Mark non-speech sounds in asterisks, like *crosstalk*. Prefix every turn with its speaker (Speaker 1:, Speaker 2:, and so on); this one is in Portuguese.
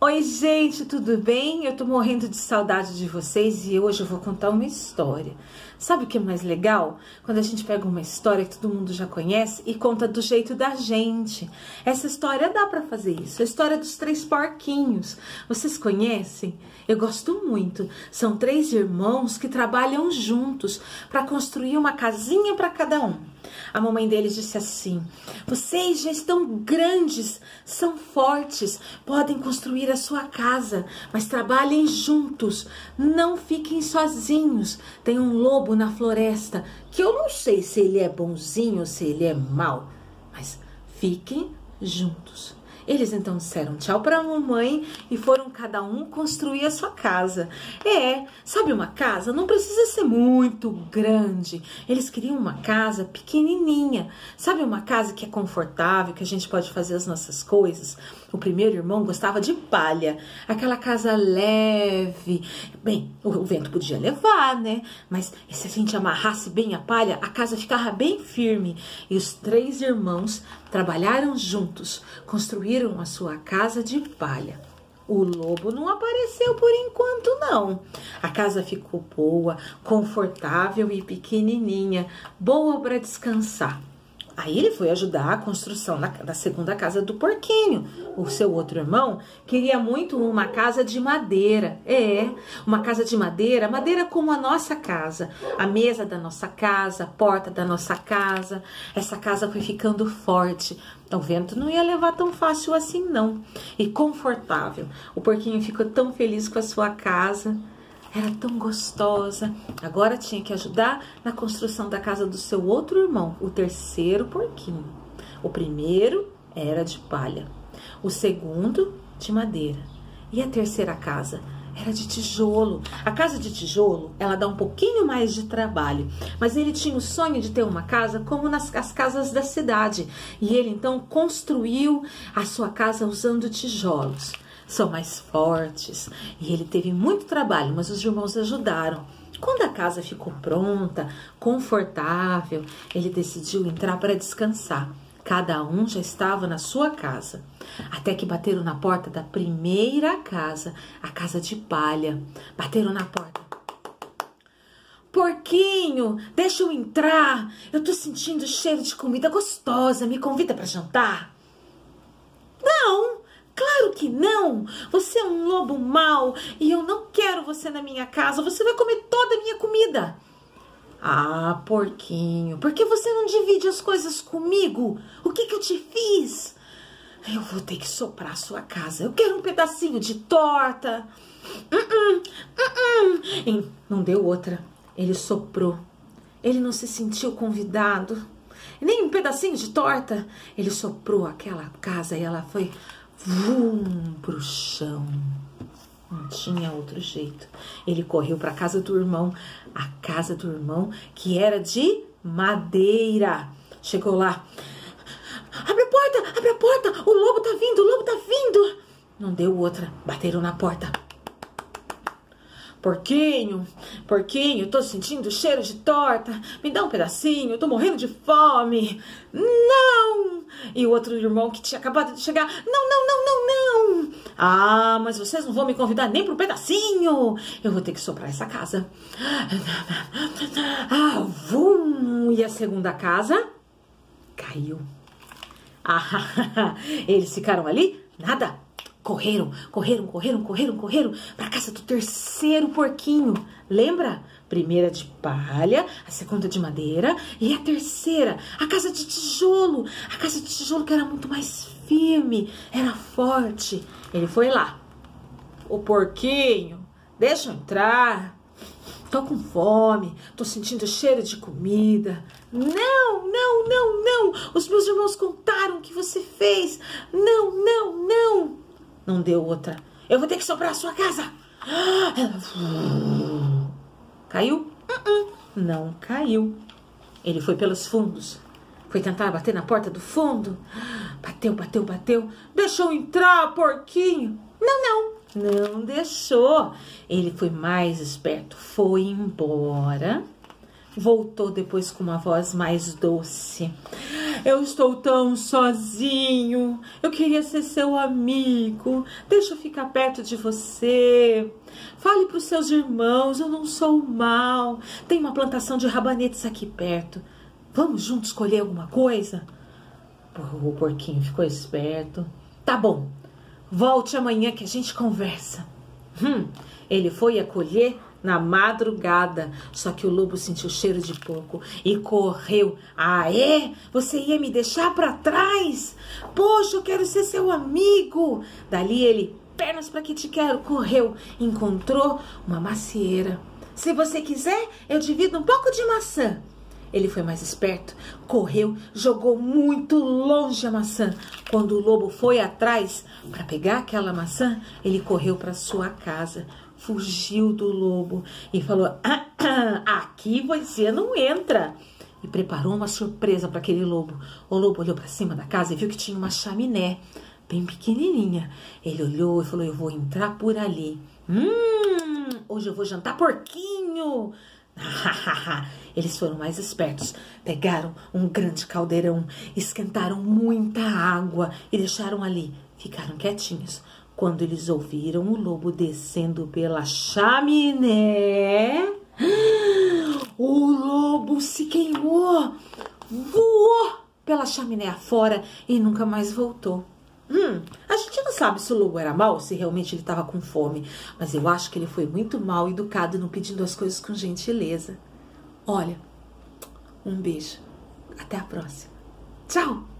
Speaker 1: Oi, gente, tudo bem? Eu tô morrendo de saudade de vocês e hoje eu vou contar uma história. Sabe o que é mais legal? Quando a gente pega uma história que todo mundo já conhece e conta do jeito da gente. Essa história dá para fazer isso. A história dos três porquinhos. Vocês conhecem? Eu gosto muito. São três irmãos que trabalham juntos para construir uma casinha para cada um. A mamãe deles disse assim: Vocês já estão grandes, são fortes, podem construir a sua casa, mas trabalhem juntos, não fiquem sozinhos. Tem um lobo na floresta que eu não sei se ele é bonzinho ou se ele é mau, mas fiquem juntos. Eles então disseram tchau para a mamãe e foram cada um construir a sua casa. É, sabe uma casa? Não precisa ser muito grande. Eles queriam uma casa pequenininha. Sabe uma casa que é confortável, que a gente pode fazer as nossas coisas? O primeiro irmão gostava de palha, aquela casa leve. Bem, o vento podia levar, né? Mas se a gente amarrasse bem a palha, a casa ficava bem firme. E os três irmãos trabalharam juntos, construíram construíram a sua casa de palha. O lobo não apareceu por enquanto, não. A casa ficou boa, confortável e pequenininha, boa para descansar. Aí ele foi ajudar a construção da, da, segunda casa do porquinho. O seu outro irmão queria muito uma casa de madeira. É, uma casa de madeira, madeira como a nossa casa. A mesa da nossa casa, a porta da nossa casa. Essa casa foi ficando forte. O vento não ia levar tão fácil assim, não. E confortável. O porquinho ficou tão feliz com a sua casa era tão gostosa. Agora tinha que ajudar na construção da casa do seu outro irmão, o terceiro porquinho. O primeiro era de palha, o segundo de madeira e a terceira casa era de tijolo. A casa de tijolo, ela dá um pouquinho mais de trabalho, mas ele tinha o sonho de ter uma casa como nas as casas da cidade, e ele então construiu a sua casa usando tijolos são mais fortes. E ele teve muito trabalho, mas os irmãos ajudaram. Quando a casa ficou pronta, confortável, ele decidiu entrar para descansar. Cada um já estava na sua casa. Até que bateram na porta da primeira casa, a casa de palha. Bateram na porta. Porquinho, deixa eu entrar. Eu tô sentindo cheiro de comida gostosa. Me convida para jantar? Não! Você é um lobo mau e eu não quero você na minha casa. Você vai comer toda a minha comida. Ah, porquinho, por que você não divide as coisas comigo? O que, que eu te fiz? Eu vou ter que soprar a sua casa. Eu quero um pedacinho de torta. Uh -uh, uh não deu outra. Ele soprou. Ele não se sentiu convidado. Nem um pedacinho de torta. Ele soprou aquela casa e ela foi vum pro chão. Não tinha outro jeito. Ele correu para a casa do irmão, a casa do irmão que era de madeira. Chegou lá. Abre a porta, abre a porta. O lobo tá vindo, o lobo tá vindo. Não deu outra. Bateram na porta. Porquinho, porquinho, tô sentindo cheiro de torta. Me dá um pedacinho, tô morrendo de fome. Não! E o outro irmão que tinha acabado de chegar. Não, não, não, não, não. Ah, mas vocês não vão me convidar nem pro pedacinho. Eu vou ter que soprar essa casa. *laughs* Ah, vum! E a segunda casa caiu. Ah, *laughs* eles ficaram ali? Nada Correram, correram, correram, correram, correram para casa do terceiro porquinho. Lembra? Primeira de palha, a segunda de madeira e a terceira, a casa de tijolo. A casa de tijolo que era muito mais firme, era forte. Ele foi lá. O porquinho, deixa eu entrar. Tô com fome, tô sentindo cheiro de comida. Não, não, não, não. Os meus irmãos contaram o que você fez. Não, não, não. Não deu outra. Eu vou ter que soprar a sua casa. Caiu? Uh-uh. Não caiu. Ele foi pelos fundos. Foi tentar bater na porta do fundo. Bateu, bateu, bateu. Deixou entrar, porquinho. Não, não. Não deixou. Ele foi mais esperto. Foi embora. Voltou depois com uma voz mais doce. Eu estou tão sozinho. Eu queria ser seu amigo. Deixa eu ficar perto de você. Fale para os seus irmãos, eu não sou mal. Tem uma plantação de rabanetes aqui perto. Vamos juntos colher alguma coisa? O porquinho ficou esperto. Tá bom, volte amanhã que a gente conversa. Hum, ele foi acolher na madrugada. Só que o lobo sentiu cheiro de porco e correu. Ah, é? Você ia me deixar para trás? Poxa, eu quero ser seu amigo. Dali ele, pernas para que te quero, correu, encontrou uma macieira. Se você quiser, eu divido um pouco de maçã. Ele foi mais esperto, correu, jogou muito longe a maçã. Quando o lobo foi atrás para pegar aquela maçã, ele correu para sua casa fugiu do lobo e falou: ah, ah, Aqui você não entra. E preparou uma surpresa para aquele lobo. O lobo olhou para cima da casa e viu que tinha uma chaminé bem pequenininha. Ele olhou e falou: Eu vou entrar por ali. Hum, hoje eu vou jantar porquinho. *laughs* Eles foram mais espertos. Pegaram um grande caldeirão, esquentaram muita água e deixaram ali. Ficaram quietinhos. Quando eles ouviram o lobo descendo pela chaminé, o lobo se queimou, voou pela chaminé afora e nunca mais voltou. Hum, a gente não sabe se o lobo era mau, se realmente ele estava com fome, mas eu acho que ele foi muito mal educado no pedindo as coisas com gentileza. Olha, um beijo. Até a próxima. Tchau!